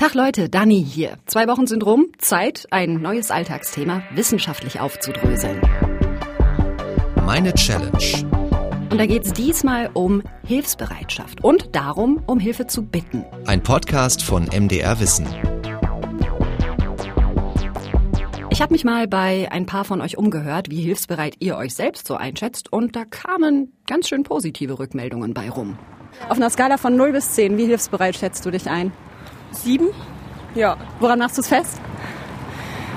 Tag Leute, Dani hier. Zwei Wochen sind rum, Zeit, ein neues Alltagsthema wissenschaftlich aufzudröseln. Meine Challenge. Und da geht es diesmal um Hilfsbereitschaft und darum, um Hilfe zu bitten. Ein Podcast von MDR Wissen. Ich habe mich mal bei ein paar von euch umgehört, wie hilfsbereit ihr euch selbst so einschätzt und da kamen ganz schön positive Rückmeldungen bei rum. Auf einer Skala von 0 bis 10, wie hilfsbereit schätzt du dich ein? Sieben? Ja. Woran machst du es fest?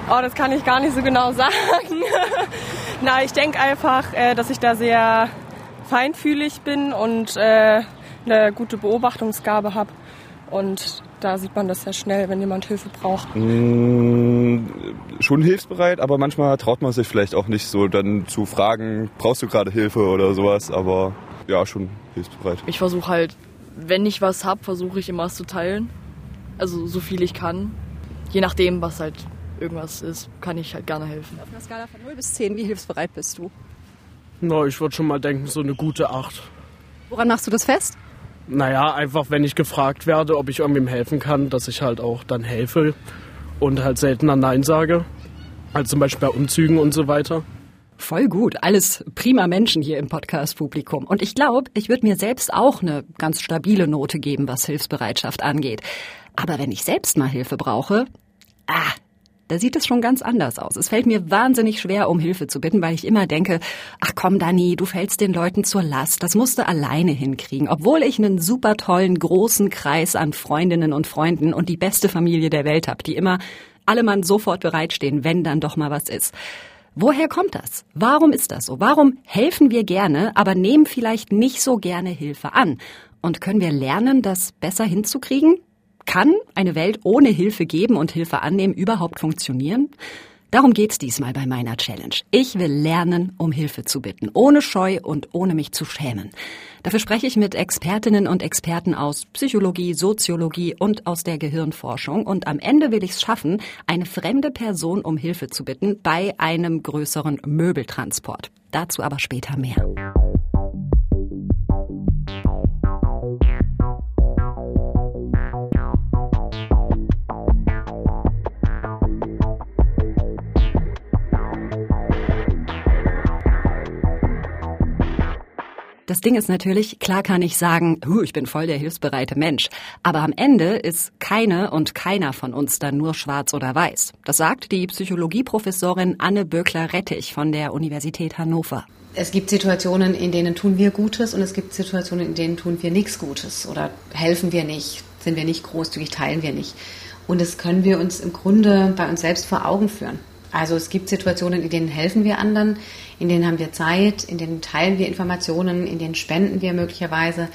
Oh, das kann ich gar nicht so genau sagen. Na, ich denke einfach, äh, dass ich da sehr feinfühlig bin und äh, eine gute Beobachtungsgabe habe. Und da sieht man das sehr schnell, wenn jemand Hilfe braucht. Mm, schon hilfsbereit, aber manchmal traut man sich vielleicht auch nicht so dann zu fragen, brauchst du gerade Hilfe oder sowas, aber ja, schon hilfsbereit. Ich versuche halt, wenn ich was habe, versuche ich immer es zu teilen. Also so viel ich kann. Je nachdem, was halt irgendwas ist, kann ich halt gerne helfen. Auf einer Skala von 0 bis 10, wie hilfsbereit bist du? Na, ich würde schon mal denken, so eine gute Acht. Woran machst du das fest? Naja, einfach wenn ich gefragt werde, ob ich irgendwem helfen kann, dass ich halt auch dann helfe und halt seltener Nein sage. Also zum Beispiel bei Umzügen und so weiter. Voll gut. Alles prima Menschen hier im Podcast-Publikum. Und ich glaube, ich würde mir selbst auch eine ganz stabile Note geben, was Hilfsbereitschaft angeht. Aber wenn ich selbst mal Hilfe brauche, ah, da sieht es schon ganz anders aus. Es fällt mir wahnsinnig schwer, um Hilfe zu bitten, weil ich immer denke, ach komm, Dani, du fällst den Leuten zur Last. Das musst du alleine hinkriegen. Obwohl ich einen super tollen, großen Kreis an Freundinnen und Freunden und die beste Familie der Welt habe, die immer alle Mann sofort bereitstehen, wenn dann doch mal was ist. Woher kommt das? Warum ist das so? Warum helfen wir gerne, aber nehmen vielleicht nicht so gerne Hilfe an? Und können wir lernen, das besser hinzukriegen? Kann eine Welt ohne Hilfe geben und Hilfe annehmen überhaupt funktionieren? Darum geht's diesmal bei meiner Challenge. Ich will lernen, um Hilfe zu bitten, ohne Scheu und ohne mich zu schämen. Dafür spreche ich mit Expertinnen und Experten aus Psychologie, Soziologie und aus der Gehirnforschung. Und am Ende will ich es schaffen, eine fremde Person um Hilfe zu bitten bei einem größeren Möbeltransport. Dazu aber später mehr. Das Ding ist natürlich, klar kann ich sagen, ich bin voll der hilfsbereite Mensch. Aber am Ende ist keine und keiner von uns dann nur schwarz oder weiß. Das sagt die Psychologieprofessorin Anne Böckler-Rettich von der Universität Hannover. Es gibt Situationen, in denen tun wir Gutes und es gibt Situationen, in denen tun wir nichts Gutes oder helfen wir nicht, sind wir nicht großzügig, teilen wir nicht. Und das können wir uns im Grunde bei uns selbst vor Augen führen. Also es gibt Situationen, in denen helfen wir anderen, in denen haben wir Zeit, in denen teilen wir Informationen, in denen spenden wir möglicherweise,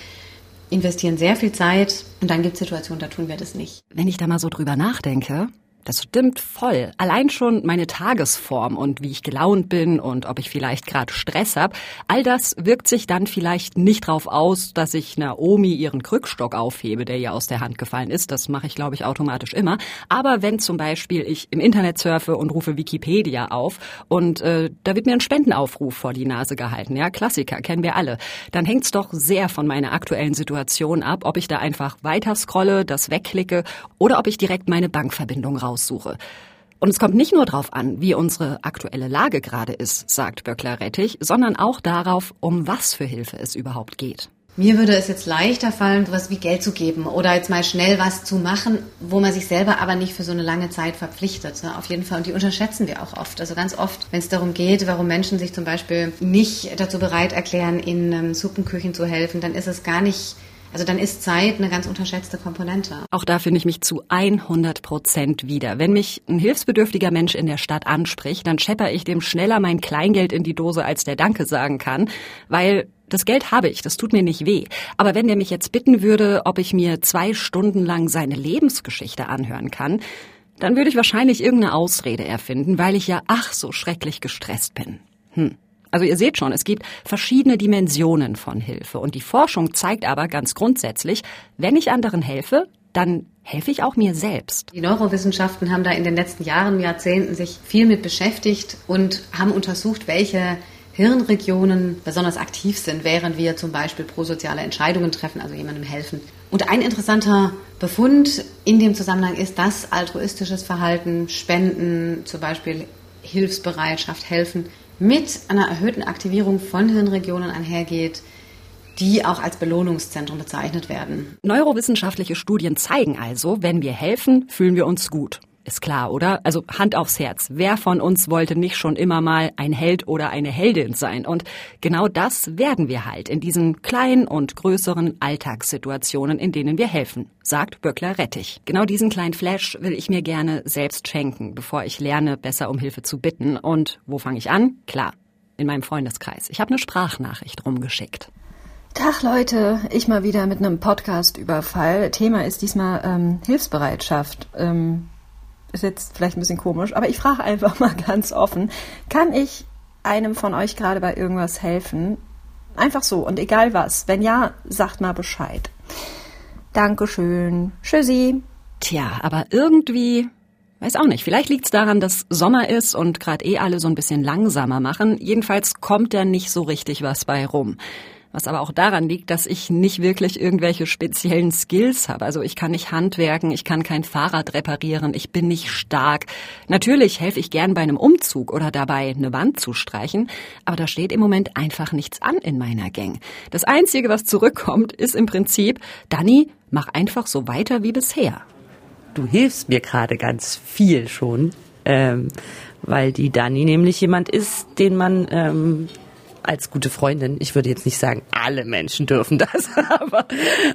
investieren sehr viel Zeit und dann gibt es Situationen, da tun wir das nicht. Wenn ich da mal so drüber nachdenke, das stimmt voll. Allein schon meine Tagesform und wie ich gelaunt bin und ob ich vielleicht gerade Stress habe, all das wirkt sich dann vielleicht nicht drauf aus, dass ich Naomi ihren Krückstock aufhebe, der ihr aus der Hand gefallen ist. Das mache ich, glaube ich, automatisch immer. Aber wenn zum Beispiel ich im Internet surfe und rufe Wikipedia auf und äh, da wird mir ein Spendenaufruf vor die Nase gehalten, ja, Klassiker, kennen wir alle, dann hängt's doch sehr von meiner aktuellen Situation ab, ob ich da einfach weiter scrolle, das wegklicke oder ob ich direkt meine Bankverbindung raus aussuche. Und es kommt nicht nur darauf an, wie unsere aktuelle Lage gerade ist, sagt Böckler-Rettich, sondern auch darauf, um was für Hilfe es überhaupt geht. Mir würde es jetzt leichter fallen, sowas wie Geld zu geben oder jetzt mal schnell was zu machen, wo man sich selber aber nicht für so eine lange Zeit verpflichtet. Ne? Auf jeden Fall. Und die unterschätzen wir auch oft. Also ganz oft, wenn es darum geht, warum Menschen sich zum Beispiel nicht dazu bereit erklären, in ähm, Suppenküchen zu helfen, dann ist es gar nicht also dann ist Zeit eine ganz unterschätzte Komponente. Auch da finde ich mich zu 100 Prozent wieder. Wenn mich ein hilfsbedürftiger Mensch in der Stadt anspricht, dann schepper ich dem schneller mein Kleingeld in die Dose, als der Danke sagen kann, weil das Geld habe ich, das tut mir nicht weh. Aber wenn der mich jetzt bitten würde, ob ich mir zwei Stunden lang seine Lebensgeschichte anhören kann, dann würde ich wahrscheinlich irgendeine Ausrede erfinden, weil ich ja ach so schrecklich gestresst bin. Hm. Also ihr seht schon, es gibt verschiedene Dimensionen von Hilfe. Und die Forschung zeigt aber ganz grundsätzlich, wenn ich anderen helfe, dann helfe ich auch mir selbst. Die Neurowissenschaften haben da in den letzten Jahren, Jahrzehnten sich viel mit beschäftigt und haben untersucht, welche Hirnregionen besonders aktiv sind, während wir zum Beispiel prosoziale Entscheidungen treffen, also jemandem helfen. Und ein interessanter Befund in dem Zusammenhang ist, dass altruistisches Verhalten, Spenden, zum Beispiel Hilfsbereitschaft, Helfen mit einer erhöhten Aktivierung von Hirnregionen einhergeht, die auch als Belohnungszentrum bezeichnet werden. Neurowissenschaftliche Studien zeigen also, wenn wir helfen, fühlen wir uns gut. Ist klar, oder? Also Hand aufs Herz. Wer von uns wollte nicht schon immer mal ein Held oder eine Heldin sein? Und genau das werden wir halt in diesen kleinen und größeren Alltagssituationen, in denen wir helfen, sagt Böckler Rettich. Genau diesen kleinen Flash will ich mir gerne selbst schenken, bevor ich lerne, besser um Hilfe zu bitten. Und wo fange ich an? Klar, in meinem Freundeskreis. Ich habe eine Sprachnachricht rumgeschickt. Tag Leute, ich mal wieder mit einem Podcast-Überfall. Thema ist diesmal ähm, Hilfsbereitschaft. Ähm, ist jetzt vielleicht ein bisschen komisch, aber ich frage einfach mal ganz offen, kann ich einem von euch gerade bei irgendwas helfen? Einfach so und egal was. Wenn ja, sagt mal Bescheid. Dankeschön. Tschüssi. Tja, aber irgendwie, weiß auch nicht, vielleicht liegt's daran, dass Sommer ist und gerade eh alle so ein bisschen langsamer machen. Jedenfalls kommt da nicht so richtig was bei rum. Was aber auch daran liegt, dass ich nicht wirklich irgendwelche speziellen Skills habe. Also ich kann nicht handwerken, ich kann kein Fahrrad reparieren, ich bin nicht stark. Natürlich helfe ich gern bei einem Umzug oder dabei, eine Wand zu streichen, aber da steht im Moment einfach nichts an in meiner Gang. Das Einzige, was zurückkommt, ist im Prinzip, Dani, mach einfach so weiter wie bisher. Du hilfst mir gerade ganz viel schon, ähm, weil die Dani nämlich jemand ist, den man ähm, als gute Freundin, ich würde jetzt nicht sagen, alle Menschen dürfen das, aber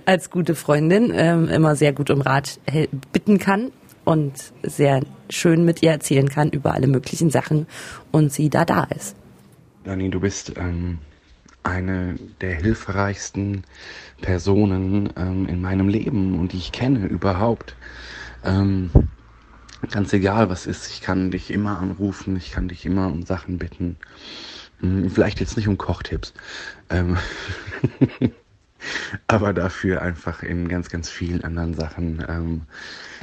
als gute Freundin ähm, immer sehr gut um Rat bitten kann und sehr schön mit ihr erzählen kann über alle möglichen Sachen und sie da da ist. Dani, du bist ähm, eine der hilfreichsten Personen ähm, in meinem Leben und die ich kenne überhaupt. Ähm, ganz egal was ist, ich kann dich immer anrufen, ich kann dich immer um Sachen bitten. Hm, vielleicht jetzt nicht um Kochtipps. Ähm aber dafür einfach in ganz, ganz vielen anderen Sachen ähm,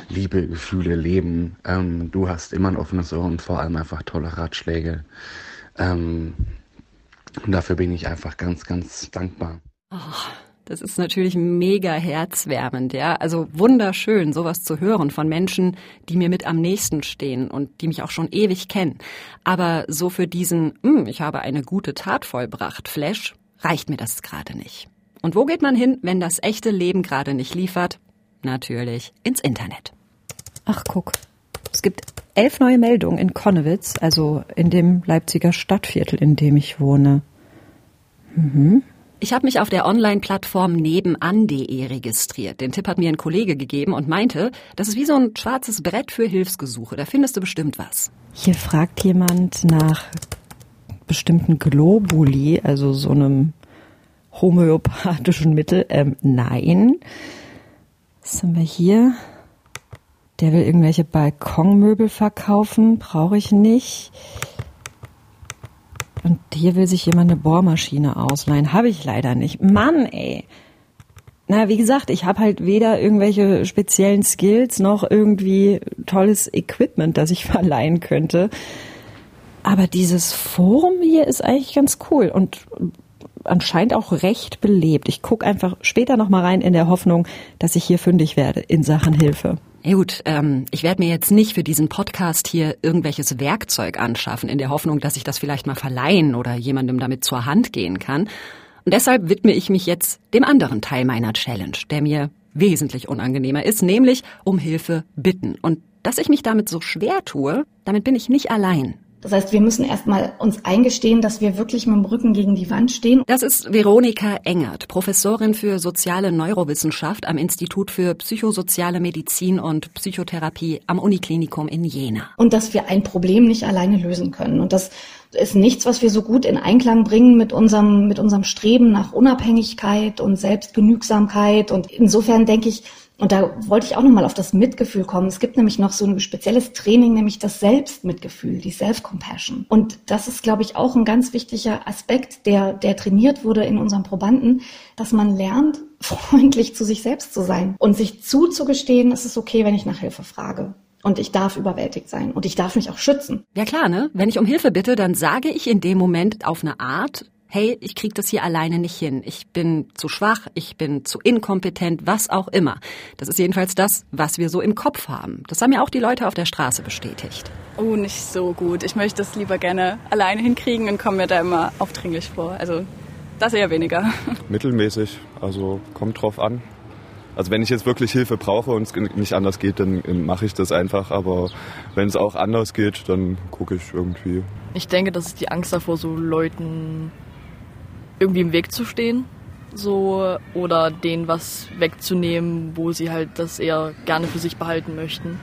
Liebe, Gefühle, Leben. Ähm, du hast immer ein offenes Ohr und vor allem einfach tolle Ratschläge. Ähm, und dafür bin ich einfach ganz, ganz dankbar. Oh. Das ist natürlich mega herzwärmend, ja. Also wunderschön, sowas zu hören von Menschen, die mir mit am nächsten stehen und die mich auch schon ewig kennen. Aber so für diesen, hm, ich habe eine gute Tat vollbracht, Flash, reicht mir das gerade nicht. Und wo geht man hin, wenn das echte Leben gerade nicht liefert? Natürlich ins Internet. Ach, guck. Es gibt elf neue Meldungen in Konnewitz, also in dem Leipziger Stadtviertel, in dem ich wohne. Mhm. Ich habe mich auf der Online-Plattform nebenan.de registriert. Den Tipp hat mir ein Kollege gegeben und meinte, das ist wie so ein schwarzes Brett für Hilfsgesuche. Da findest du bestimmt was. Hier fragt jemand nach bestimmten Globuli, also so einem homöopathischen Mittel. Ähm, nein. Was haben wir hier? Der will irgendwelche Balkonmöbel verkaufen. Brauche ich nicht. Und hier will sich jemand eine Bohrmaschine ausleihen. Habe ich leider nicht. Mann, ey. Na, wie gesagt, ich habe halt weder irgendwelche speziellen Skills noch irgendwie tolles Equipment, das ich verleihen könnte. Aber dieses Forum hier ist eigentlich ganz cool und anscheinend auch recht belebt. Ich gucke einfach später nochmal rein in der Hoffnung, dass ich hier fündig werde in Sachen Hilfe. Ja gut, ähm, ich werde mir jetzt nicht für diesen Podcast hier irgendwelches Werkzeug anschaffen, in der Hoffnung, dass ich das vielleicht mal verleihen oder jemandem damit zur Hand gehen kann. Und deshalb widme ich mich jetzt dem anderen Teil meiner Challenge, der mir wesentlich unangenehmer ist, nämlich um Hilfe bitten. Und dass ich mich damit so schwer tue, damit bin ich nicht allein. Das heißt, wir müssen erstmal uns eingestehen, dass wir wirklich mit dem Rücken gegen die Wand stehen. Das ist Veronika Engert, Professorin für soziale Neurowissenschaft am Institut für psychosoziale Medizin und Psychotherapie am Uniklinikum in Jena. Und dass wir ein Problem nicht alleine lösen können. Und das ist nichts, was wir so gut in Einklang bringen mit unserem, mit unserem Streben nach Unabhängigkeit und Selbstgenügsamkeit. Und insofern denke ich, und da wollte ich auch nochmal auf das Mitgefühl kommen. Es gibt nämlich noch so ein spezielles Training, nämlich das Selbstmitgefühl, die Self-Compassion. Und das ist, glaube ich, auch ein ganz wichtiger Aspekt, der, der trainiert wurde in unseren Probanden, dass man lernt, freundlich zu sich selbst zu sein und sich zuzugestehen, es ist okay, wenn ich nach Hilfe frage. Und ich darf überwältigt sein und ich darf mich auch schützen. Ja klar, ne? Wenn ich um Hilfe bitte, dann sage ich in dem Moment auf eine Art, hey, ich krieg das hier alleine nicht hin. Ich bin zu schwach, ich bin zu inkompetent, was auch immer. Das ist jedenfalls das, was wir so im Kopf haben. Das haben ja auch die Leute auf der Straße bestätigt. Oh, nicht so gut. Ich möchte das lieber gerne alleine hinkriegen und komme mir da immer aufdringlich vor. Also das eher weniger. Mittelmäßig, also kommt drauf an. Also wenn ich jetzt wirklich Hilfe brauche und es nicht anders geht, dann mache ich das einfach. Aber wenn es auch anders geht, dann gucke ich irgendwie. Ich denke, das ist die Angst davor, so Leuten irgendwie im Weg zu stehen. So, oder denen was wegzunehmen, wo sie halt das eher gerne für sich behalten möchten.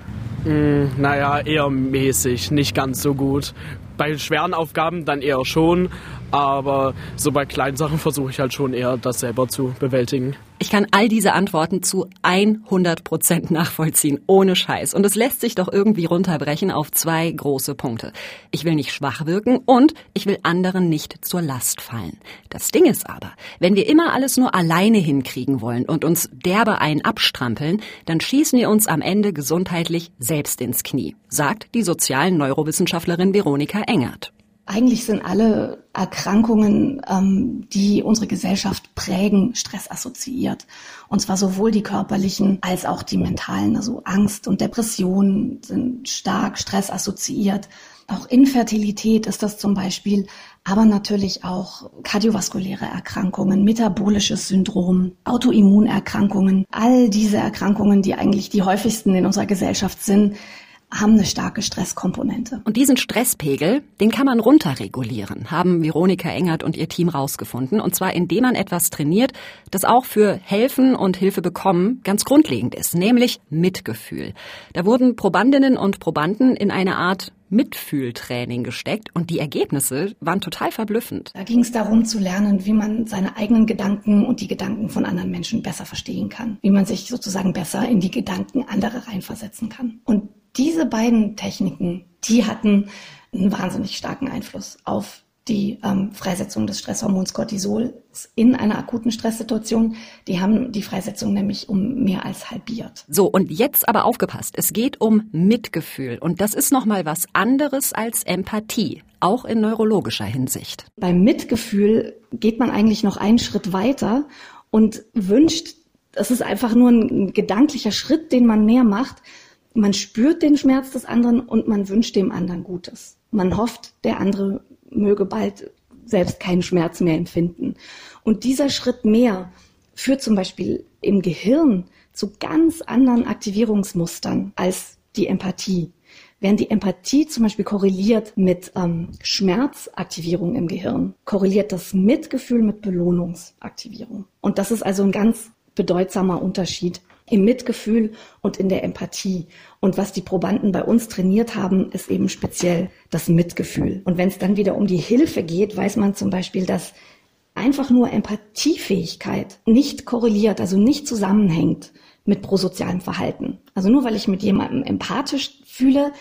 Mm, naja, eher mäßig, nicht ganz so gut. Bei schweren Aufgaben dann eher schon, aber so bei kleinen Sachen versuche ich halt schon eher, das selber zu bewältigen. Ich kann all diese Antworten zu 100 Prozent nachvollziehen, ohne Scheiß. Und es lässt sich doch irgendwie runterbrechen auf zwei große Punkte. Ich will nicht schwach wirken und ich will anderen nicht zur Last fallen. Das Ding ist aber, wenn wir immer alles nur alleine hinkriegen wollen und uns derbe einen abstrampeln, dann schießen wir uns am Ende gesundheitlich selbst ins Knie, sagt die sozialen Neurowissenschaftlerin Veronika Engert. Eigentlich sind alle Erkrankungen, ähm, die unsere Gesellschaft prägen, stressassoziiert. Und zwar sowohl die körperlichen als auch die mentalen. Also Angst und Depression sind stark stressassoziiert. Auch Infertilität ist das zum Beispiel, aber natürlich auch kardiovaskuläre Erkrankungen, metabolisches Syndrom, Autoimmunerkrankungen. All diese Erkrankungen, die eigentlich die häufigsten in unserer Gesellschaft sind, haben eine starke Stresskomponente. Und diesen Stresspegel, den kann man runterregulieren, haben Veronika Engert und ihr Team rausgefunden. Und zwar indem man etwas trainiert, das auch für Helfen und Hilfe bekommen ganz grundlegend ist, nämlich Mitgefühl. Da wurden Probandinnen und Probanden in eine Art Mitfühltraining gesteckt und die Ergebnisse waren total verblüffend. Da ging es darum zu lernen, wie man seine eigenen Gedanken und die Gedanken von anderen Menschen besser verstehen kann, wie man sich sozusagen besser in die Gedanken anderer reinversetzen kann. Und diese beiden Techniken, die hatten einen wahnsinnig starken Einfluss auf die ähm, Freisetzung des Stresshormons Cortisol in einer akuten Stresssituation. Die haben die Freisetzung nämlich um mehr als halbiert. So, und jetzt aber aufgepasst. Es geht um Mitgefühl. Und das ist nochmal was anderes als Empathie, auch in neurologischer Hinsicht. Beim Mitgefühl geht man eigentlich noch einen Schritt weiter und wünscht, das ist einfach nur ein gedanklicher Schritt, den man mehr macht, man spürt den Schmerz des anderen und man wünscht dem anderen Gutes. Man hofft, der andere möge bald selbst keinen Schmerz mehr empfinden. Und dieser Schritt mehr führt zum Beispiel im Gehirn zu ganz anderen Aktivierungsmustern als die Empathie. Während die Empathie zum Beispiel korreliert mit ähm, Schmerzaktivierung im Gehirn, korreliert das Mitgefühl mit Belohnungsaktivierung. Und das ist also ein ganz bedeutsamer Unterschied im Mitgefühl und in der Empathie. Und was die Probanden bei uns trainiert haben, ist eben speziell das Mitgefühl. Und wenn es dann wieder um die Hilfe geht, weiß man zum Beispiel, dass einfach nur Empathiefähigkeit nicht korreliert, also nicht zusammenhängt mit prosozialem Verhalten. Also nur weil ich mit jemandem empathisch fühle,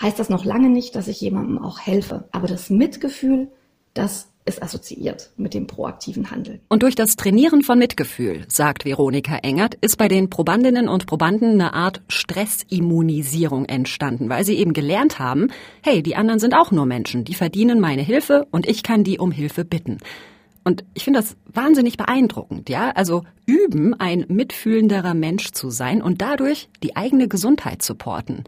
heißt das noch lange nicht, dass ich jemandem auch helfe. Aber das Mitgefühl, das ist assoziiert mit dem proaktiven Handeln. Und durch das Trainieren von Mitgefühl, sagt Veronika Engert, ist bei den Probandinnen und Probanden eine Art Stressimmunisierung entstanden, weil sie eben gelernt haben, hey, die anderen sind auch nur Menschen, die verdienen meine Hilfe und ich kann die um Hilfe bitten. Und ich finde das wahnsinnig beeindruckend, ja? Also üben, ein mitfühlenderer Mensch zu sein und dadurch die eigene Gesundheit supporten.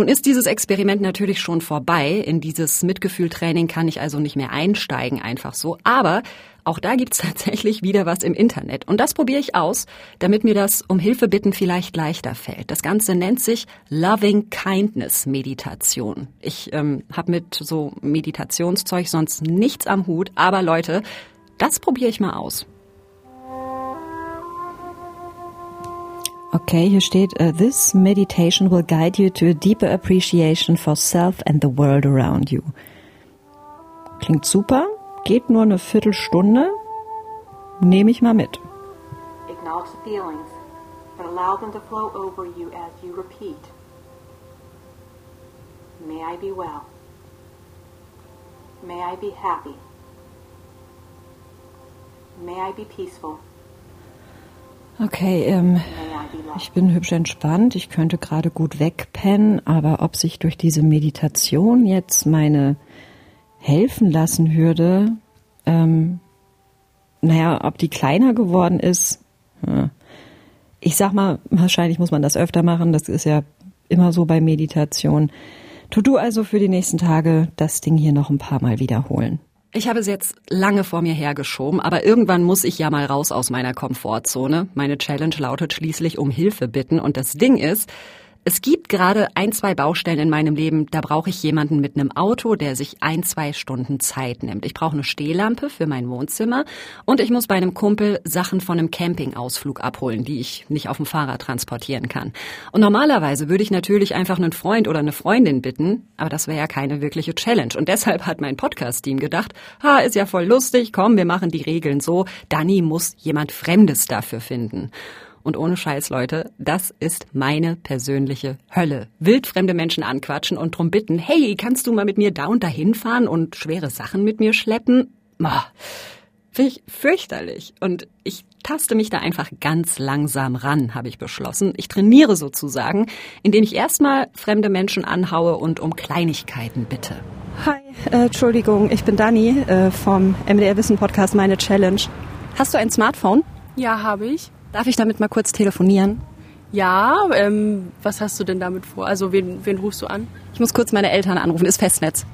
Nun ist dieses Experiment natürlich schon vorbei. In dieses Mitgefühltraining kann ich also nicht mehr einsteigen, einfach so. Aber auch da gibt's tatsächlich wieder was im Internet. Und das probiere ich aus, damit mir das um Hilfe bitten vielleicht leichter fällt. Das Ganze nennt sich Loving Kindness Meditation. Ich ähm, habe mit so Meditationszeug sonst nichts am Hut. Aber Leute, das probiere ich mal aus. Okay, hier steht, uh, this meditation will guide you to a deeper appreciation for self and the world around you. Klingt super, geht nur eine Viertelstunde, nehme ich mal mit. Acknowledge the feelings, but allow them to flow over you as you repeat. May I be well. May I be happy. May I be peaceful. Okay, ähm, ich bin hübsch entspannt, ich könnte gerade gut wegpennen, aber ob sich durch diese Meditation jetzt meine helfen lassen würde, Ähm, naja, ob die kleiner geworden ist, ich sag mal, wahrscheinlich muss man das öfter machen. Das ist ja immer so bei Meditation. Tu du also für die nächsten Tage das Ding hier noch ein paar Mal wiederholen. Ich habe es jetzt lange vor mir hergeschoben, aber irgendwann muss ich ja mal raus aus meiner Komfortzone. Meine Challenge lautet schließlich um Hilfe bitten und das Ding ist, es gibt gerade ein, zwei Baustellen in meinem Leben, da brauche ich jemanden mit einem Auto, der sich ein, zwei Stunden Zeit nimmt. Ich brauche eine Stehlampe für mein Wohnzimmer und ich muss bei einem Kumpel Sachen von einem Campingausflug abholen, die ich nicht auf dem Fahrrad transportieren kann. Und normalerweise würde ich natürlich einfach einen Freund oder eine Freundin bitten, aber das wäre ja keine wirkliche Challenge. Und deshalb hat mein Podcast-Team gedacht, ha, ist ja voll lustig, komm, wir machen die Regeln so, Dani muss jemand Fremdes dafür finden. Und ohne Scheiß, Leute, das ist meine persönliche Hölle. Wildfremde Menschen anquatschen und drum bitten, hey, kannst du mal mit mir da und dahin fahren und schwere Sachen mit mir schleppen? Boah, Finde ich fürchterlich. Und ich taste mich da einfach ganz langsam ran, habe ich beschlossen. Ich trainiere sozusagen, indem ich erstmal fremde Menschen anhaue und um Kleinigkeiten bitte. Hi, äh, Entschuldigung, ich bin Dani äh, vom MDR Wissen Podcast Meine Challenge. Hast du ein Smartphone? Ja, habe ich. Darf ich damit mal kurz telefonieren? Ja, ähm, was hast du denn damit vor? Also wen, wen rufst du an? Ich muss kurz meine Eltern anrufen, ist Festnetz.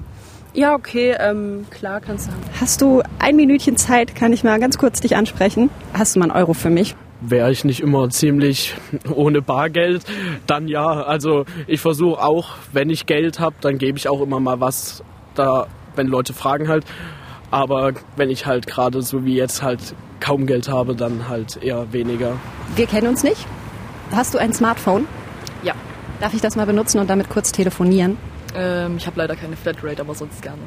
Ja, okay, ähm, klar, kannst du haben. Hast du ein Minütchen Zeit, kann ich mal ganz kurz dich ansprechen? Hast du mal einen Euro für mich? Wäre ich nicht immer ziemlich ohne Bargeld, dann ja. Also ich versuche auch, wenn ich Geld habe, dann gebe ich auch immer mal was da, wenn Leute fragen halt. Aber wenn ich halt gerade so wie jetzt halt kaum Geld habe, dann halt eher weniger. Wir kennen uns nicht. Hast du ein Smartphone? Ja. Darf ich das mal benutzen und damit kurz telefonieren? Ähm, ich habe leider keine Flatrate, aber sonst gerne.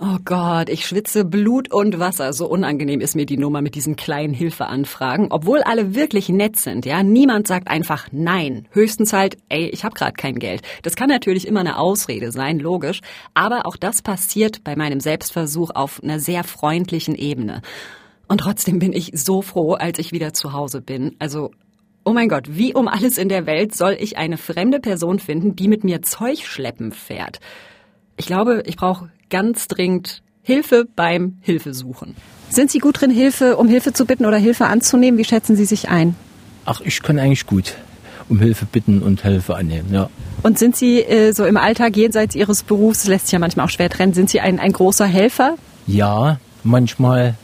Oh Gott, ich schwitze Blut und Wasser. So unangenehm ist mir die Nummer mit diesen kleinen Hilfeanfragen, obwohl alle wirklich nett sind. Ja, niemand sagt einfach nein. Höchstens halt, ey, ich habe gerade kein Geld. Das kann natürlich immer eine Ausrede sein, logisch, aber auch das passiert bei meinem Selbstversuch auf einer sehr freundlichen Ebene. Und trotzdem bin ich so froh, als ich wieder zu Hause bin. Also Oh mein Gott, wie um alles in der Welt soll ich eine fremde Person finden, die mit mir Zeug schleppen fährt? Ich glaube, ich brauche ganz dringend Hilfe beim Hilfesuchen. Sind Sie gut drin, Hilfe, um Hilfe zu bitten oder Hilfe anzunehmen? Wie schätzen Sie sich ein? Ach, ich kann eigentlich gut um Hilfe bitten und Hilfe annehmen, ja. Und sind Sie äh, so im Alltag jenseits Ihres Berufs, lässt sich ja manchmal auch schwer trennen, sind Sie ein, ein großer Helfer? Ja, manchmal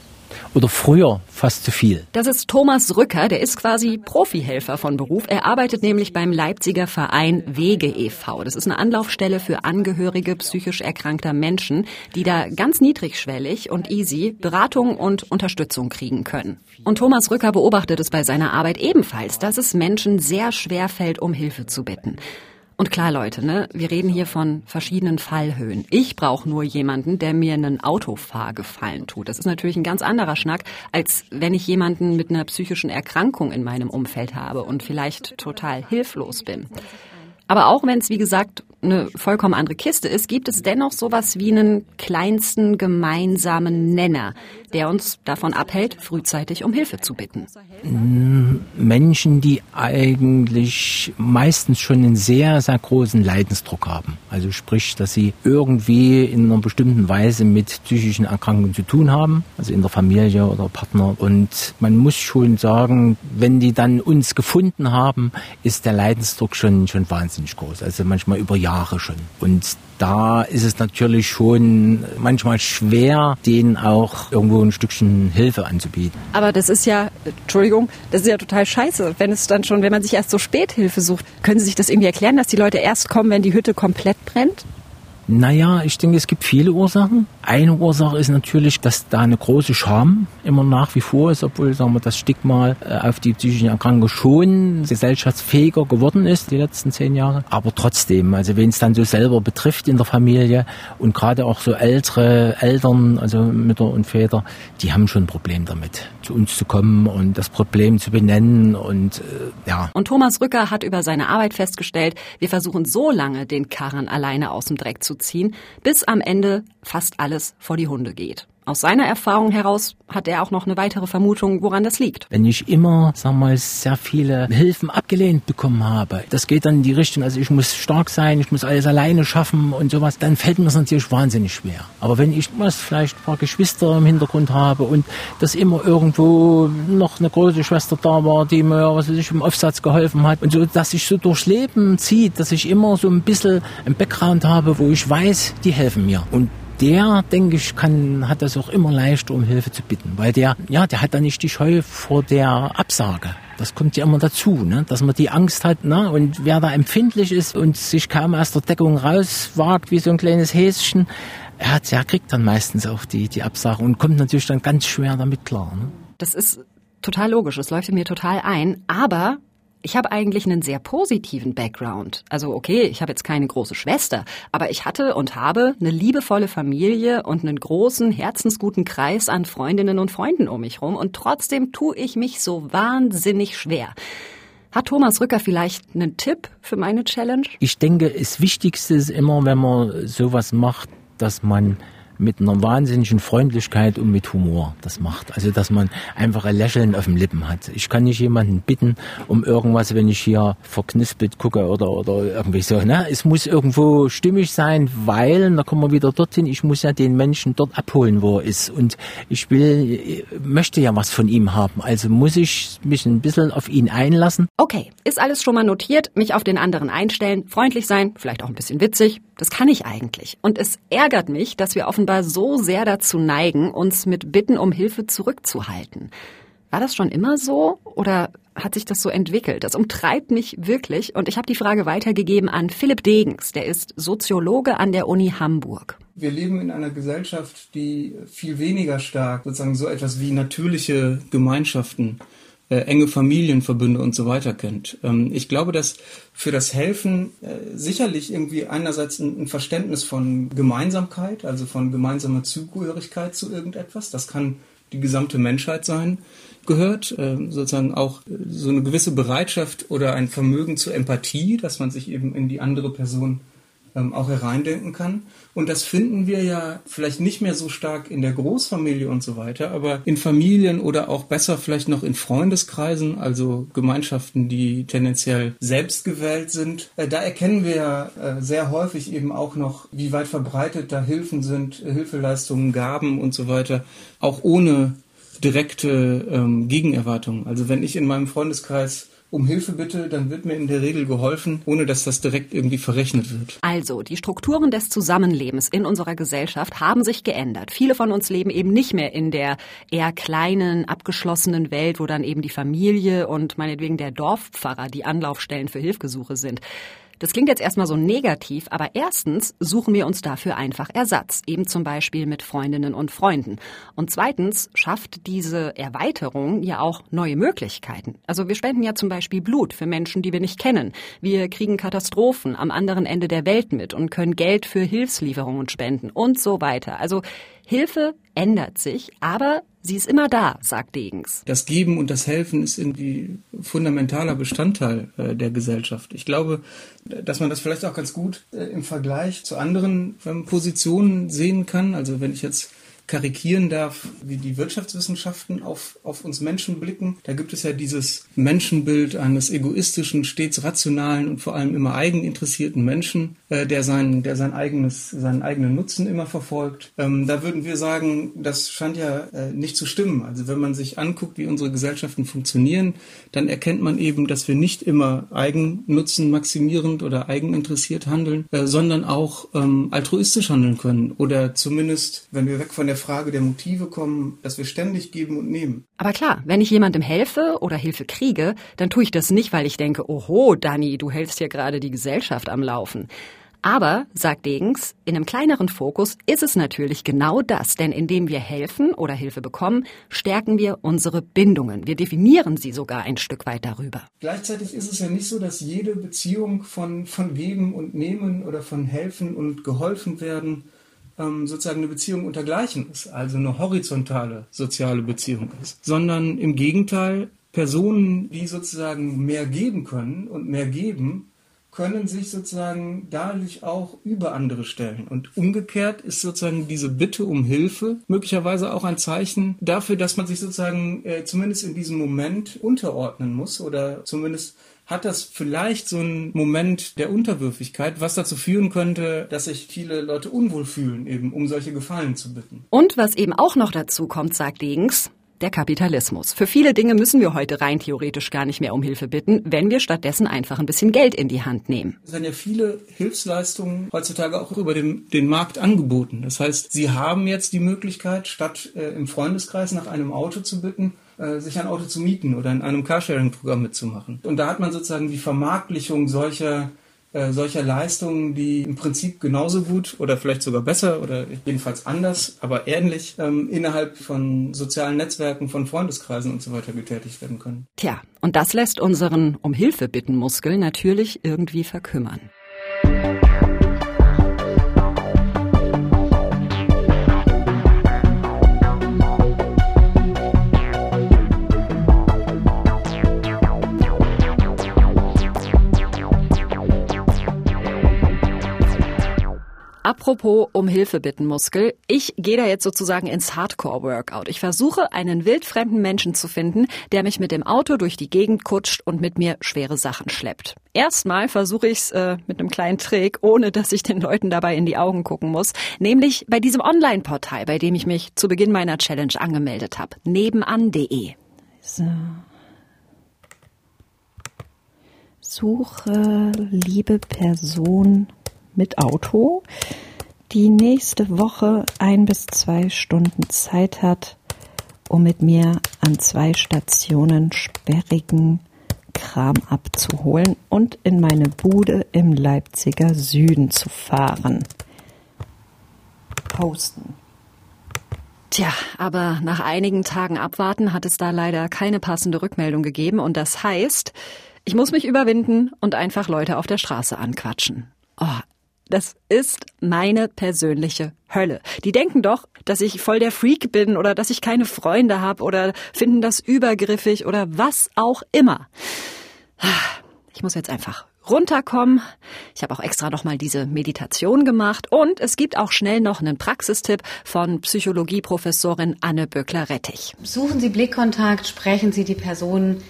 oder früher fast zu viel. Das ist Thomas Rücker, der ist quasi Profihelfer von Beruf. Er arbeitet nämlich beim Leipziger Verein Wege e.V. Das ist eine Anlaufstelle für Angehörige psychisch erkrankter Menschen, die da ganz niedrigschwellig und easy Beratung und Unterstützung kriegen können. Und Thomas Rücker beobachtet es bei seiner Arbeit ebenfalls, dass es Menschen sehr schwer fällt, um Hilfe zu bitten. Und klar, Leute, ne, wir reden hier von verschiedenen Fallhöhen. Ich brauche nur jemanden, der mir einen Autofahrgefallen tut. Das ist natürlich ein ganz anderer Schnack, als wenn ich jemanden mit einer psychischen Erkrankung in meinem Umfeld habe und vielleicht total hilflos bin. Aber auch wenn es, wie gesagt, eine vollkommen andere Kiste ist, gibt es dennoch sowas wie einen kleinsten gemeinsamen Nenner, der uns davon abhält, frühzeitig um Hilfe zu bitten. Menschen, die eigentlich meistens schon einen sehr, sehr großen Leidensdruck haben. Also sprich, dass sie irgendwie in einer bestimmten Weise mit psychischen Erkrankungen zu tun haben, also in der Familie oder Partner. Und man muss schon sagen, wenn die dann uns gefunden haben, ist der Leidensdruck schon, schon wahnsinnig groß. Also manchmal über Jahre schon. Und da ist es natürlich schon manchmal schwer, denen auch irgendwo ein Stückchen Hilfe anzubieten. Aber das ist ja, Entschuldigung, das ist ja total scheiße, wenn es dann schon, wenn man sich erst so spät Hilfe sucht. Können Sie sich das irgendwie erklären, dass die Leute erst kommen, wenn die Hütte komplett brennt? Naja, ich denke, es gibt viele Ursachen. Eine Ursache ist natürlich, dass da eine große Scham immer nach wie vor ist, obwohl sagen wir, das Stigma äh, auf die psychischen Erkrankungen schon gesellschaftsfähiger geworden ist die letzten zehn Jahre. Aber trotzdem, also wenn es dann so selber betrifft in der Familie und gerade auch so ältere Eltern, also Mütter und Väter, die haben schon ein Problem damit, zu uns zu kommen und das Problem zu benennen und äh, ja. Und Thomas Rücker hat über seine Arbeit festgestellt, wir versuchen so lange den Karren alleine aus dem Dreck zu ziehen, bis am Ende fast alles vor die Hunde geht. Aus seiner Erfahrung heraus hat er auch noch eine weitere Vermutung, woran das liegt. Wenn ich immer, sagen wir mal, sehr viele Hilfen abgelehnt bekommen habe, das geht dann in die Richtung, also ich muss stark sein, ich muss alles alleine schaffen und sowas, dann fällt mir das natürlich wahnsinnig schwer. Aber wenn ich was vielleicht ein paar Geschwister im Hintergrund habe und dass immer irgendwo noch eine große Schwester da war, die mir, was weiß ich, im Aufsatz geholfen hat und so, dass ich so durchs Leben zieht, dass ich immer so ein bisschen ein Background habe, wo ich weiß, die helfen mir. Und der, denke ich, kann, hat das auch immer leicht, um Hilfe zu bitten, weil der, ja, der hat da nicht die Scheu vor der Absage. Das kommt ja immer dazu, ne? dass man die Angst hat. Ne? Und wer da empfindlich ist und sich kaum aus der Deckung rauswagt, wie so ein kleines Häschen, er, hat, er kriegt dann meistens auch die, die Absage und kommt natürlich dann ganz schwer damit klar. Ne? Das ist total logisch, das leuchtet mir total ein. Aber ich habe eigentlich einen sehr positiven Background. Also okay, ich habe jetzt keine große Schwester, aber ich hatte und habe eine liebevolle Familie und einen großen, herzensguten Kreis an Freundinnen und Freunden um mich rum und trotzdem tue ich mich so wahnsinnig schwer. Hat Thomas Rücker vielleicht einen Tipp für meine Challenge? Ich denke, das Wichtigste ist immer, wenn man sowas macht, dass man mit einer wahnsinnigen Freundlichkeit und mit Humor das macht. Also dass man einfach ein Lächeln auf den Lippen hat. Ich kann nicht jemanden bitten um irgendwas, wenn ich hier verknispelt gucke oder, oder irgendwie so. Ne? Es muss irgendwo stimmig sein, weil, da kommen wir wieder dorthin, ich muss ja den Menschen dort abholen, wo er ist. Und ich will, möchte ja was von ihm haben. Also muss ich mich ein bisschen auf ihn einlassen. Okay, ist alles schon mal notiert, mich auf den anderen einstellen, freundlich sein, vielleicht auch ein bisschen witzig. Das kann ich eigentlich. Und es ärgert mich, dass wir offenbar so sehr dazu neigen, uns mit Bitten um Hilfe zurückzuhalten. War das schon immer so oder hat sich das so entwickelt? Das umtreibt mich wirklich und ich habe die Frage weitergegeben an Philipp Degens, der ist Soziologe an der Uni Hamburg. Wir leben in einer Gesellschaft, die viel weniger stark sozusagen so etwas wie natürliche Gemeinschaften äh, enge Familienverbünde und so weiter kennt. Ähm, ich glaube, dass für das Helfen äh, sicherlich irgendwie einerseits ein, ein, Verständnis von Gemeinsamkeit, also von gemeinsamer Zugehörigkeit zu irgendetwas, das kann die gesamte Menschheit sein, gehört, äh, sozusagen auch äh, so eine gewisse Bereitschaft oder ein Vermögen zur Empathie, dass man sich eben in die andere Person ähm, auch hereindenken kann. Und das finden wir ja vielleicht nicht mehr so stark in der Großfamilie und so weiter, aber in Familien oder auch besser vielleicht noch in Freundeskreisen, also Gemeinschaften, die tendenziell selbst gewählt sind. Äh, da erkennen wir ja äh, sehr häufig eben auch noch, wie weit verbreitet da Hilfen sind, Hilfeleistungen, Gaben und so weiter, auch ohne direkte ähm, Gegenerwartungen. Also wenn ich in meinem Freundeskreis um Hilfe bitte, dann wird mir in der Regel geholfen, ohne dass das direkt irgendwie verrechnet wird. Also, die Strukturen des Zusammenlebens in unserer Gesellschaft haben sich geändert. Viele von uns leben eben nicht mehr in der eher kleinen, abgeschlossenen Welt, wo dann eben die Familie und meinetwegen der Dorfpfarrer die Anlaufstellen für Hilfgesuche sind. Das klingt jetzt erstmal so negativ, aber erstens suchen wir uns dafür einfach Ersatz, eben zum Beispiel mit Freundinnen und Freunden. Und zweitens schafft diese Erweiterung ja auch neue Möglichkeiten. Also wir spenden ja zum Beispiel Blut für Menschen, die wir nicht kennen. Wir kriegen Katastrophen am anderen Ende der Welt mit und können Geld für Hilfslieferungen spenden und so weiter. Also Hilfe ändert sich, aber sie ist immer da, sagt Degens. Das Geben und das Helfen ist irgendwie fundamentaler Bestandteil äh, der Gesellschaft. Ich glaube, dass man das vielleicht auch ganz gut äh, im Vergleich zu anderen ähm, Positionen sehen kann. Also wenn ich jetzt karikieren darf, wie die Wirtschaftswissenschaften auf, auf uns Menschen blicken. Da gibt es ja dieses Menschenbild eines egoistischen, stets rationalen und vor allem immer eigeninteressierten Menschen, äh, der, sein, der sein eigenes, seinen eigenen Nutzen immer verfolgt. Ähm, da würden wir sagen, das scheint ja äh, nicht zu stimmen. Also wenn man sich anguckt, wie unsere Gesellschaften funktionieren, dann erkennt man eben, dass wir nicht immer Eigennutzen maximierend oder eigeninteressiert handeln, äh, sondern auch ähm, altruistisch handeln können. Oder zumindest, wenn wir weg von der der Frage der Motive kommen, dass wir ständig geben und nehmen. Aber klar, wenn ich jemandem helfe oder Hilfe kriege, dann tue ich das nicht, weil ich denke, oho, Dani, du hältst hier gerade die Gesellschaft am Laufen. Aber, sagt Degens, in einem kleineren Fokus ist es natürlich genau das, denn indem wir helfen oder Hilfe bekommen, stärken wir unsere Bindungen. Wir definieren sie sogar ein Stück weit darüber. Gleichzeitig ist es ja nicht so, dass jede Beziehung von, von Geben und Nehmen oder von Helfen und geholfen werden ähm, sozusagen eine Beziehung untergleichen ist, also eine horizontale soziale Beziehung ist, sondern im Gegenteil Personen, die sozusagen mehr geben können und mehr geben, können sich sozusagen dadurch auch über andere stellen. Und umgekehrt ist sozusagen diese Bitte um Hilfe möglicherweise auch ein Zeichen dafür, dass man sich sozusagen äh, zumindest in diesem Moment unterordnen muss oder zumindest hat das vielleicht so einen Moment der Unterwürfigkeit, was dazu führen könnte, dass sich viele Leute unwohl fühlen, eben um solche Gefallen zu bitten. Und was eben auch noch dazu kommt, sagt Degens, der Kapitalismus. Für viele Dinge müssen wir heute rein theoretisch gar nicht mehr um Hilfe bitten, wenn wir stattdessen einfach ein bisschen Geld in die Hand nehmen. Es werden ja viele Hilfsleistungen heutzutage auch über den, den Markt angeboten. Das heißt, Sie haben jetzt die Möglichkeit, statt äh, im Freundeskreis nach einem Auto zu bitten, sich ein Auto zu mieten oder in einem Carsharing-Programm mitzumachen. Und da hat man sozusagen die Vermarktlichung solcher äh, solcher Leistungen, die im Prinzip genauso gut oder vielleicht sogar besser oder jedenfalls anders, aber ähnlich ähm, innerhalb von sozialen Netzwerken, von Freundeskreisen und so weiter getätigt werden können. Tja, und das lässt unseren um Hilfe bitten Muskel natürlich irgendwie verkümmern. Apropos um Hilfe bitten Muskel. Ich gehe da jetzt sozusagen ins Hardcore-Workout. Ich versuche, einen wildfremden Menschen zu finden, der mich mit dem Auto durch die Gegend kutscht und mit mir schwere Sachen schleppt. Erstmal versuche ich es äh, mit einem kleinen Trick, ohne dass ich den Leuten dabei in die Augen gucken muss. Nämlich bei diesem Online-Portal, bei dem ich mich zu Beginn meiner Challenge angemeldet habe. Nebenan.de. So. Suche liebe Person mit Auto, die nächste Woche ein bis zwei Stunden Zeit hat, um mit mir an zwei Stationen sperrigen Kram abzuholen und in meine Bude im Leipziger Süden zu fahren. Posten. Tja, aber nach einigen Tagen Abwarten hat es da leider keine passende Rückmeldung gegeben und das heißt, ich muss mich überwinden und einfach Leute auf der Straße anquatschen. Oh, das ist meine persönliche Hölle. Die denken doch, dass ich voll der Freak bin oder dass ich keine Freunde habe oder finden das übergriffig oder was auch immer. Ich muss jetzt einfach runterkommen. Ich habe auch extra noch mal diese Meditation gemacht und es gibt auch schnell noch einen Praxistipp von Psychologieprofessorin Anne Böckler-Rettich. Suchen Sie Blickkontakt, sprechen Sie die Person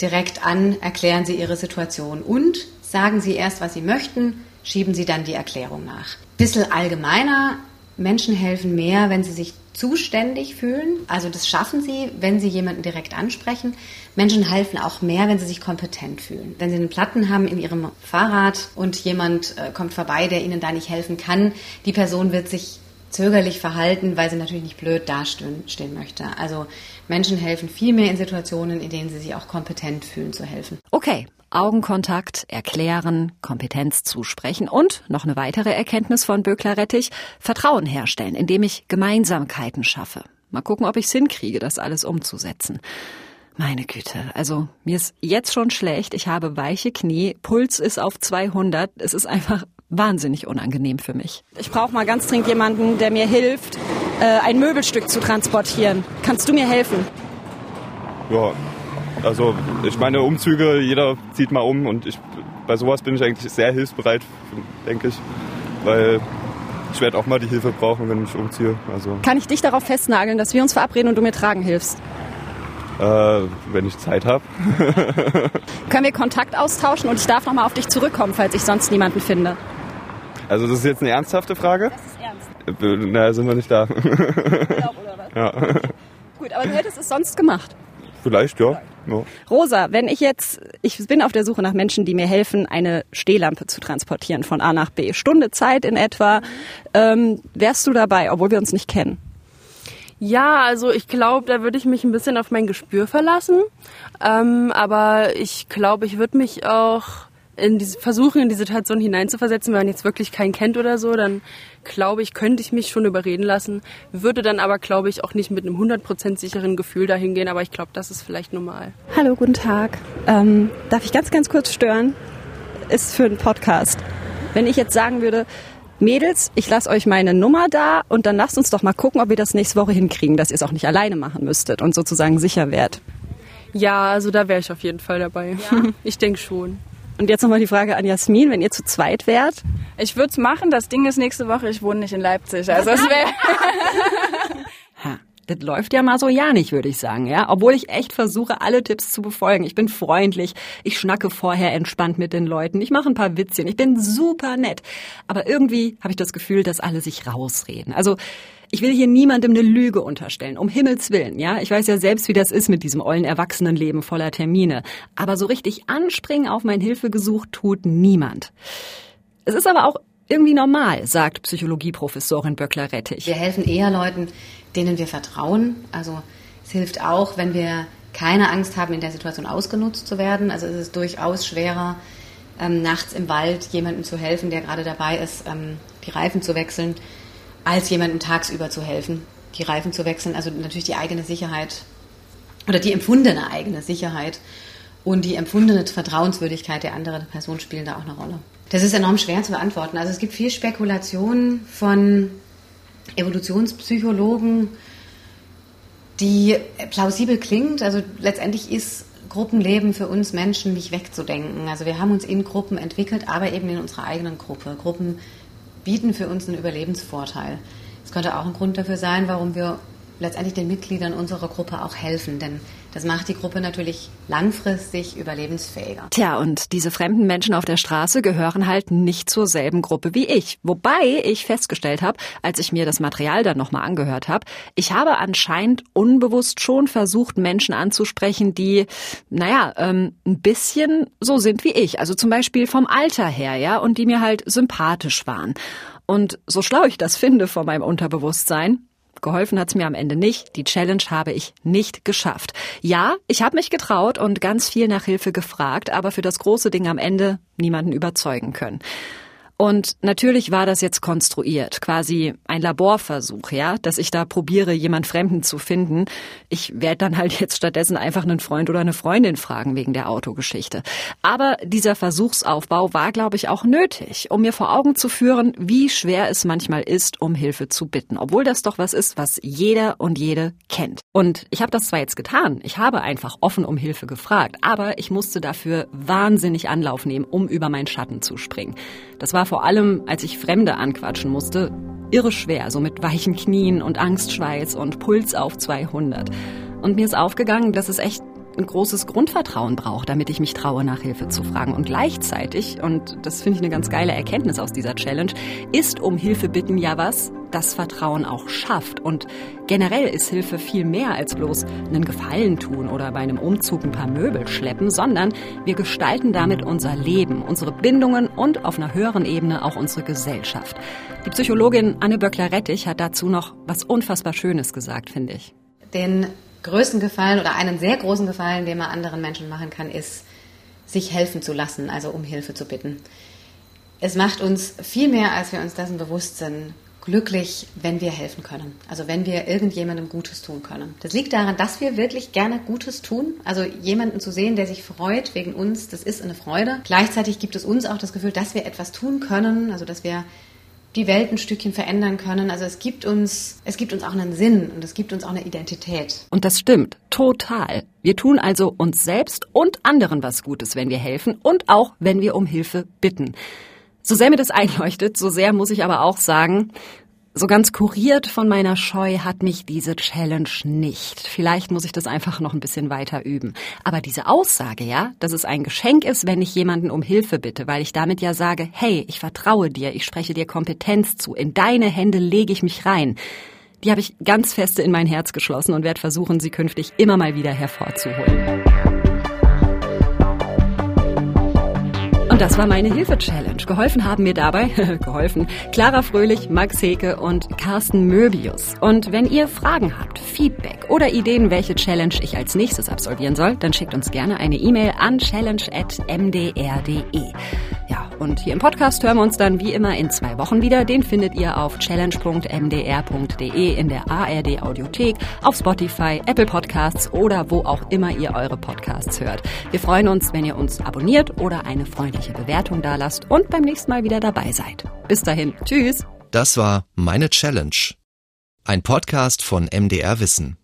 direkt an, erklären Sie Ihre Situation und sagen Sie erst, was Sie möchten schieben Sie dann die Erklärung nach. Bisschen allgemeiner, Menschen helfen mehr, wenn sie sich zuständig fühlen. Also das schaffen sie, wenn sie jemanden direkt ansprechen. Menschen helfen auch mehr, wenn sie sich kompetent fühlen. Wenn sie einen Platten haben in ihrem Fahrrad und jemand äh, kommt vorbei, der ihnen da nicht helfen kann, die Person wird sich zögerlich verhalten, weil sie natürlich nicht blöd dastehen stehen möchte. Also Menschen helfen viel mehr in Situationen, in denen sie sich auch kompetent fühlen zu helfen. Okay, Augenkontakt, erklären, Kompetenz zusprechen und noch eine weitere Erkenntnis von Böckler-Rettich, Vertrauen herstellen, indem ich Gemeinsamkeiten schaffe. Mal gucken, ob ich es hinkriege, das alles umzusetzen. Meine Güte, also mir ist jetzt schon schlecht, ich habe weiche Knie, Puls ist auf 200, es ist einfach wahnsinnig unangenehm für mich. Ich brauche mal ganz dringend jemanden, der mir hilft, äh, ein Möbelstück zu transportieren. Kannst du mir helfen? Ja, also ich meine Umzüge, jeder zieht mal um und ich, bei sowas bin ich eigentlich sehr hilfsbereit, denke ich, weil ich werde auch mal die Hilfe brauchen, wenn ich umziehe. Also, Kann ich dich darauf festnageln, dass wir uns verabreden und du mir tragen hilfst? äh, wenn ich Zeit habe. Können wir Kontakt austauschen und ich darf nochmal auf dich zurückkommen, falls ich sonst niemanden finde? Also das ist jetzt eine ernsthafte Frage? Das ist ernst. Äh, Na, sind wir nicht da. Urlaub oder was? ja. Gut, aber du hättest es sonst gemacht. Vielleicht, ja. ja. Rosa, wenn ich jetzt, ich bin auf der Suche nach Menschen, die mir helfen, eine Stehlampe zu transportieren von A nach B. Stunde Zeit in etwa. Ähm, wärst du dabei, obwohl wir uns nicht kennen? Ja, also ich glaube, da würde ich mich ein bisschen auf mein Gespür verlassen. Ähm, aber ich glaube, ich würde mich auch in diese, versuchen, in die Situation hineinzuversetzen, wenn man jetzt wirklich keinen kennt oder so, dann glaube ich, könnte ich mich schon überreden lassen, würde dann aber, glaube ich, auch nicht mit einem 100% sicheren Gefühl dahin gehen, aber ich glaube, das ist vielleicht normal. Hallo, guten Tag. Ähm, darf ich ganz, ganz kurz stören? Ist für einen Podcast. Wenn ich jetzt sagen würde, Mädels, ich lasse euch meine Nummer da und dann lasst uns doch mal gucken, ob wir das nächste Woche hinkriegen, dass ihr es auch nicht alleine machen müsstet und sozusagen sicher wärt. Ja, also da wäre ich auf jeden Fall dabei. Ja? Ich denke schon. Und jetzt nochmal die Frage an Jasmin, wenn ihr zu zweit wärt. Ich würde es machen. Das Ding ist nächste Woche, ich wohne nicht in Leipzig. Also es wäre. Das läuft ja mal so ja nicht, würde ich sagen, ja. Obwohl ich echt versuche, alle Tipps zu befolgen. Ich bin freundlich, ich schnacke vorher entspannt mit den Leuten, ich mache ein paar Witzchen, ich bin super nett. Aber irgendwie habe ich das Gefühl, dass alle sich rausreden. Also ich will hier niemandem eine Lüge unterstellen, um Himmels Willen, ja. Ich weiß ja selbst, wie das ist mit diesem ollen Erwachsenenleben voller Termine. Aber so richtig anspringen auf mein Hilfegesuch tut niemand. Es ist aber auch irgendwie normal, sagt Psychologieprofessorin Böckler-Rettich. Wir helfen eher Leuten, denen wir vertrauen. Also es hilft auch, wenn wir keine Angst haben, in der Situation ausgenutzt zu werden. Also es ist durchaus schwerer, ähm, nachts im Wald jemandem zu helfen, der gerade dabei ist, ähm, die Reifen zu wechseln, als jemandem tagsüber zu helfen, die Reifen zu wechseln. Also natürlich die eigene Sicherheit oder die empfundene eigene Sicherheit und die empfundene Vertrauenswürdigkeit der anderen Person spielen da auch eine Rolle. Das ist enorm schwer zu beantworten. Also es gibt viel Spekulation von Evolutionspsychologen, die plausibel klingt. Also letztendlich ist Gruppenleben für uns Menschen nicht wegzudenken. Also wir haben uns in Gruppen entwickelt, aber eben in unserer eigenen Gruppe. Gruppen bieten für uns einen Überlebensvorteil. Es könnte auch ein Grund dafür sein, warum wir letztendlich den Mitgliedern unserer Gruppe auch helfen, denn das macht die Gruppe natürlich langfristig überlebensfähiger. Tja, und diese fremden Menschen auf der Straße gehören halt nicht zur selben Gruppe wie ich. Wobei ich festgestellt habe, als ich mir das Material dann nochmal angehört habe, ich habe anscheinend unbewusst schon versucht, Menschen anzusprechen, die, naja, ähm, ein bisschen so sind wie ich. Also zum Beispiel vom Alter her, ja, und die mir halt sympathisch waren. Und so schlau ich das finde von meinem Unterbewusstsein, Geholfen hat's mir am Ende nicht. Die Challenge habe ich nicht geschafft. Ja, ich habe mich getraut und ganz viel nach Hilfe gefragt, aber für das große Ding am Ende niemanden überzeugen können. Und natürlich war das jetzt konstruiert, quasi ein Laborversuch, ja, dass ich da probiere, jemand Fremden zu finden. Ich werde dann halt jetzt stattdessen einfach einen Freund oder eine Freundin fragen wegen der Autogeschichte. Aber dieser Versuchsaufbau war, glaube ich, auch nötig, um mir vor Augen zu führen, wie schwer es manchmal ist, um Hilfe zu bitten, obwohl das doch was ist, was jeder und jede kennt. Und ich habe das zwar jetzt getan, ich habe einfach offen um Hilfe gefragt, aber ich musste dafür wahnsinnig Anlauf nehmen, um über meinen Schatten zu springen. Das war vor allem, als ich Fremde anquatschen musste, irre schwer, so mit weichen Knien und Angstschweiß und Puls auf 200. Und mir ist aufgegangen, dass es echt ein großes Grundvertrauen braucht, damit ich mich traue, nach Hilfe zu fragen. Und gleichzeitig, und das finde ich eine ganz geile Erkenntnis aus dieser Challenge, ist um Hilfe bitten ja was, das Vertrauen auch schafft. Und generell ist Hilfe viel mehr als bloß einen Gefallen tun oder bei einem Umzug ein paar Möbel schleppen, sondern wir gestalten damit unser Leben, unsere Bindungen und auf einer höheren Ebene auch unsere Gesellschaft. Die Psychologin Anne Böckler-Rettich hat dazu noch was unfassbar Schönes gesagt, finde ich. Den größten Gefallen oder einen sehr großen Gefallen, den man anderen Menschen machen kann, ist, sich helfen zu lassen, also um Hilfe zu bitten. Es macht uns viel mehr, als wir uns dessen bewusst sind, glücklich, wenn wir helfen können. Also wenn wir irgendjemandem Gutes tun können. Das liegt daran, dass wir wirklich gerne Gutes tun. Also jemanden zu sehen, der sich freut wegen uns, das ist eine Freude. Gleichzeitig gibt es uns auch das Gefühl, dass wir etwas tun können, also dass wir die Welt ein Stückchen verändern können. Also es gibt uns, es gibt uns auch einen Sinn und es gibt uns auch eine Identität. Und das stimmt, total. Wir tun also uns selbst und anderen was Gutes, wenn wir helfen und auch, wenn wir um Hilfe bitten. So sehr mir das einleuchtet, so sehr muss ich aber auch sagen, so ganz kuriert von meiner Scheu hat mich diese Challenge nicht. Vielleicht muss ich das einfach noch ein bisschen weiter üben. Aber diese Aussage, ja, dass es ein Geschenk ist, wenn ich jemanden um Hilfe bitte, weil ich damit ja sage, hey, ich vertraue dir, ich spreche dir Kompetenz zu, in deine Hände lege ich mich rein. Die habe ich ganz feste in mein Herz geschlossen und werde versuchen, sie künftig immer mal wieder hervorzuholen. Das war meine Hilfe-Challenge. Geholfen haben mir dabei, geholfen, Clara Fröhlich, Max Heke und Carsten Möbius. Und wenn ihr Fragen habt, Feedback oder Ideen, welche Challenge ich als nächstes absolvieren soll, dann schickt uns gerne eine E-Mail an challenge.mdr.de. Ja, und hier im Podcast hören wir uns dann wie immer in zwei Wochen wieder. Den findet ihr auf challenge.mdr.de in der ARD Audiothek, auf Spotify, Apple Podcasts oder wo auch immer ihr eure Podcasts hört. Wir freuen uns, wenn ihr uns abonniert oder eine freundliche Bewertung dalasst und beim nächsten Mal wieder dabei seid. Bis dahin, tschüss. Das war Meine Challenge. Ein Podcast von MDR Wissen.